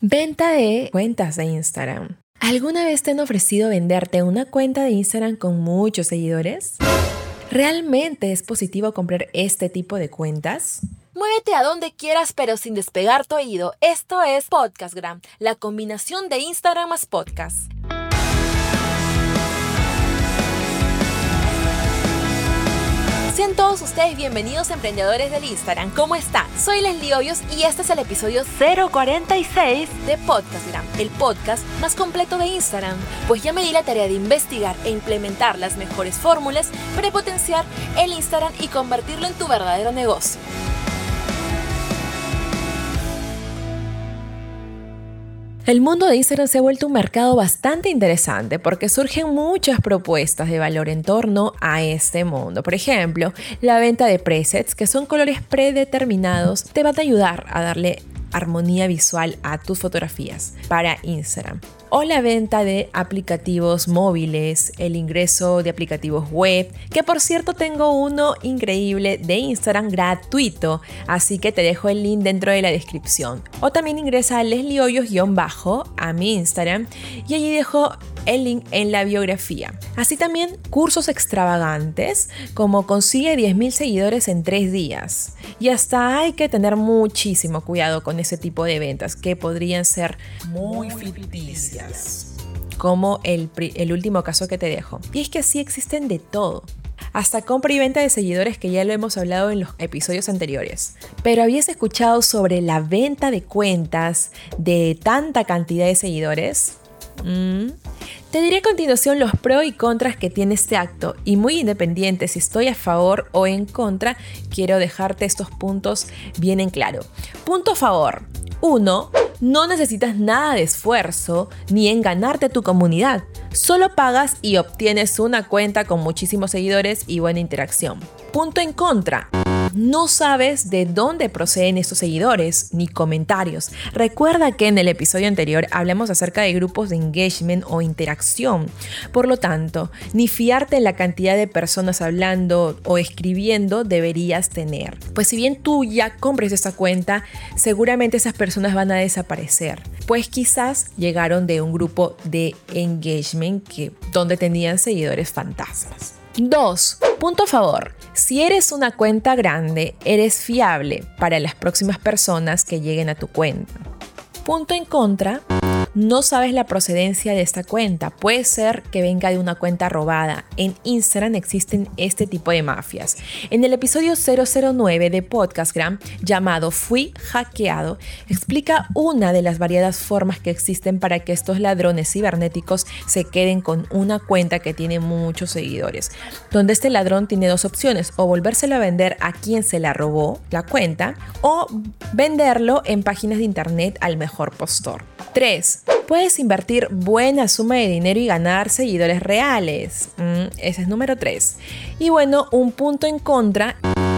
Venta de cuentas de Instagram. ¿Alguna vez te han ofrecido venderte una cuenta de Instagram con muchos seguidores? ¿Realmente es positivo comprar este tipo de cuentas? Muévete a donde quieras pero sin despegar tu oído. Esto es Podcastgram, la combinación de Instagram más podcast. Sean todos ustedes bienvenidos emprendedores del Instagram. ¿Cómo están? Soy Leslie Hoyos y este es el episodio 046 de Podcastgram, el podcast más completo de Instagram. Pues ya me di la tarea de investigar e implementar las mejores fórmulas para potenciar el Instagram y convertirlo en tu verdadero negocio. El mundo de Instagram se ha vuelto un mercado bastante interesante porque surgen muchas propuestas de valor en torno a este mundo. Por ejemplo, la venta de presets, que son colores predeterminados, te van a ayudar a darle armonía visual a tus fotografías para Instagram o la venta de aplicativos móviles, el ingreso de aplicativos web, que por cierto tengo uno increíble de Instagram gratuito, así que te dejo el link dentro de la descripción. O también ingresa a Leslie Hoyos-bajo a mi Instagram y allí dejo el link en la biografía. Así también cursos extravagantes como consigue 10.000 seguidores en 3 días. Y hasta hay que tener muchísimo cuidado con ese tipo de ventas que podrían ser muy ficticias. Como el, el último caso que te dejo. Y es que así existen de todo hasta compra y venta de seguidores que ya lo hemos hablado en los episodios anteriores. Pero ¿habías escuchado sobre la venta de cuentas de tanta cantidad de seguidores? Mm. Te diré a continuación los pros y contras que tiene este acto y muy independiente si estoy a favor o en contra, quiero dejarte estos puntos bien en claro. Punto a favor. 1. No necesitas nada de esfuerzo ni en ganarte a tu comunidad. Solo pagas y obtienes una cuenta con muchísimos seguidores y buena interacción. Punto en contra. No sabes de dónde proceden estos seguidores ni comentarios. Recuerda que en el episodio anterior hablamos acerca de grupos de engagement o interacción. Por lo tanto, ni fiarte en la cantidad de personas hablando o escribiendo deberías tener. Pues si bien tú ya compres esta cuenta, seguramente esas personas van a desaparecer. Pues quizás llegaron de un grupo de engagement que, donde tenían seguidores fantasmas. 2. Punto a favor. Si eres una cuenta grande, eres fiable para las próximas personas que lleguen a tu cuenta. Punto en contra no sabes la procedencia de esta cuenta. Puede ser que venga de una cuenta robada. En Instagram existen este tipo de mafias. En el episodio 009 de Podcastgram, llamado Fui hackeado, explica una de las variadas formas que existen para que estos ladrones cibernéticos se queden con una cuenta que tiene muchos seguidores. Donde este ladrón tiene dos opciones, o volvérselo a vender a quien se la robó la cuenta, o venderlo en páginas de internet al mejor postor. 3. Puedes invertir buena suma de dinero y ganar seguidores reales. Mm, ese es número 3. Y bueno, un punto en contra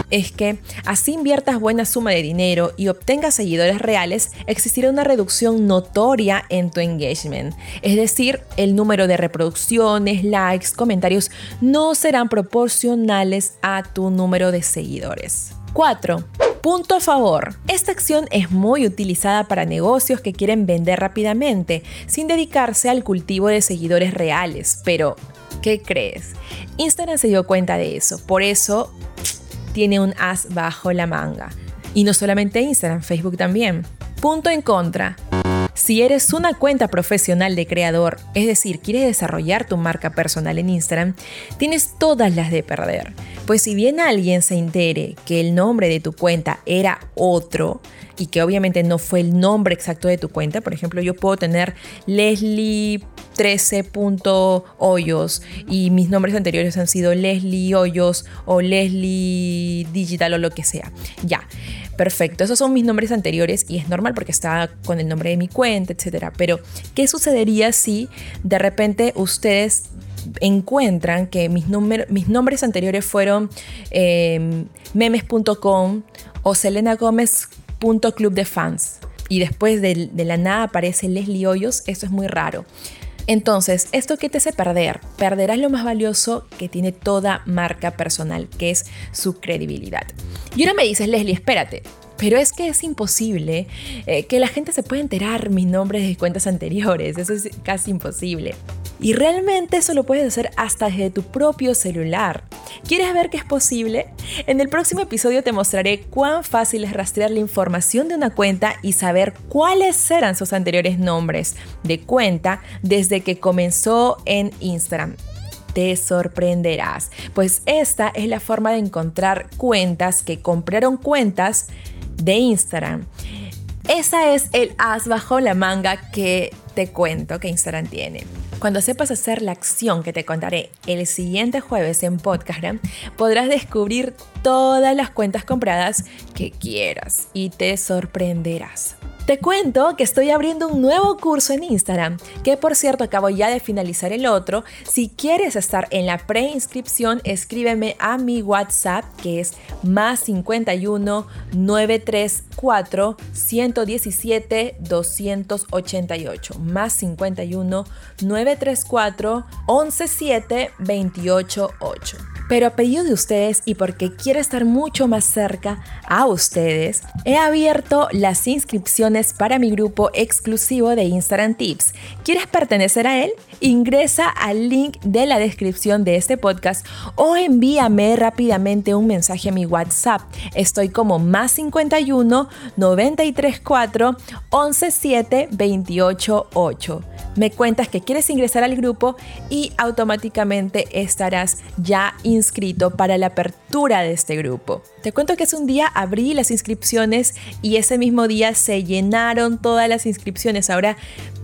es que así inviertas buena suma de dinero y obtengas seguidores reales, existirá una reducción notoria en tu engagement. Es decir, el número de reproducciones, likes, comentarios no serán proporcionales a tu número de seguidores. 4. Punto a favor. Esta acción es muy utilizada para negocios que quieren vender rápidamente, sin dedicarse al cultivo de seguidores reales. Pero, ¿qué crees? Instagram se dio cuenta de eso, por eso tiene un as bajo la manga. Y no solamente Instagram, Facebook también. Punto en contra. Si eres una cuenta profesional de creador, es decir, quieres desarrollar tu marca personal en Instagram, tienes todas las de perder. Pues si bien alguien se entere que el nombre de tu cuenta era otro y que obviamente no fue el nombre exacto de tu cuenta, por ejemplo, yo puedo tener Leslie 13.hoyos y mis nombres anteriores han sido Leslie Hoyos o Leslie Digital o lo que sea. Ya, perfecto, esos son mis nombres anteriores y es normal porque estaba con el nombre de mi cuenta, etcétera. Pero, ¿qué sucedería si de repente ustedes encuentran que mis, mis nombres anteriores fueron em, memes.com o selenagomez.club de fans y después de, la nada aparece Leslie Hoyos, eso es muy raro. Entonces, ¿esto qué te hace perder? Perderás lo más valioso que tiene toda marca personal, que es su credibilidad. Y ahora me dices, Leslie, espérate, Pero es que es imposible eh, que la gente se pueda enterar mi nombre de cuentas anteriores. Eso es casi imposible. Y realmente eso lo puedes hacer hasta desde tu propio celular. ¿Quieres ver que es posible? En el próximo episodio te mostraré cuán fácil es rastrear la información de una cuenta y saber cuáles eran sus anteriores nombres de cuenta desde que comenzó en Instagram te sorprenderás, pues esta es la forma de encontrar cuentas que compraron cuentas de Instagram. Esa es el as bajo la manga que te cuento que Instagram tiene. Cuando sepas hacer la acción que te contaré el siguiente jueves en Podcast, podrás descubrir todas las cuentas compradas que quieras y te sorprenderás. Te cuento que estoy abriendo un nuevo curso en Instagram, que por cierto acabo ya de finalizar el otro. Si quieres estar en la preinscripción, escríbeme a mi WhatsApp que es más 51 934 117 288 más 51 934 117 288. Pero a pedido de ustedes y porque quiero estar mucho más cerca a ustedes, he abierto las inscripciones para mi grupo exclusivo de Instagram Tips. ¿Quieres pertenecer a él? Ingresa al link de la descripción de este podcast o envíame rápidamente un mensaje a mi WhatsApp. Estoy como más 51 934 117 288 me cuentas que quieres ingresar al grupo y automáticamente estarás ya inscrito para la apertura de este grupo. Te cuento que es un día abrí las inscripciones y ese mismo día se llenaron todas las inscripciones. Ahora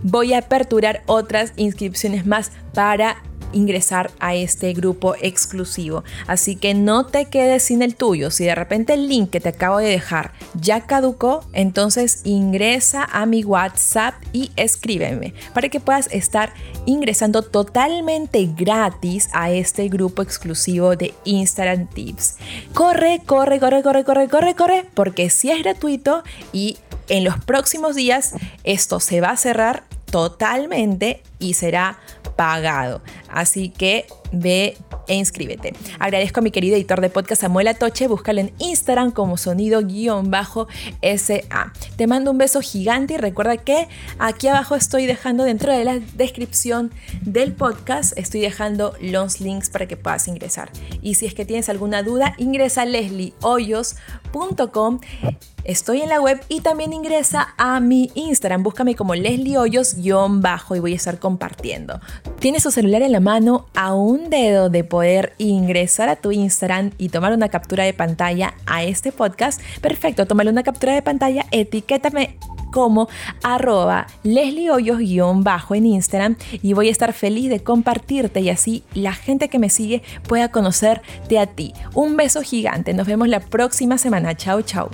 voy a aperturar otras inscripciones más para ingresar a este grupo exclusivo. Así que no te quedes sin el tuyo. Si de repente el link que te acabo de dejar ya caducó, entonces ingresa a mi WhatsApp y escríbeme para que puedas estar ingresando totalmente gratis a este grupo exclusivo de Instagram Tips. Corre, corre, corre, corre, corre, corre, corre, porque si es gratuito y en los próximos días esto se va a cerrar totalmente y será pagado. Así que ve e inscríbete. Agradezco a mi querido editor de podcast Samuel Atoche, búscalo en Instagram como sonido-sa. Te mando un beso gigante y recuerda que aquí abajo estoy dejando dentro de la descripción del podcast, estoy dejando los links para que puedas ingresar. Y si es que tienes alguna duda, ingresa a lesliehoyos.com Estoy en la web y también ingresa a mi Instagram. Búscame como Leslie Hoyos-bajo y voy a estar compartiendo. Tienes tu celular en la mano a un dedo de poder ingresar a tu Instagram y tomar una captura de pantalla a este podcast. Perfecto, tómale una captura de pantalla, etiquétame como arroba Leslie Hoyos-bajo en Instagram y voy a estar feliz de compartirte y así la gente que me sigue pueda conocerte a ti. Un beso gigante, nos vemos la próxima semana. Chao, chao.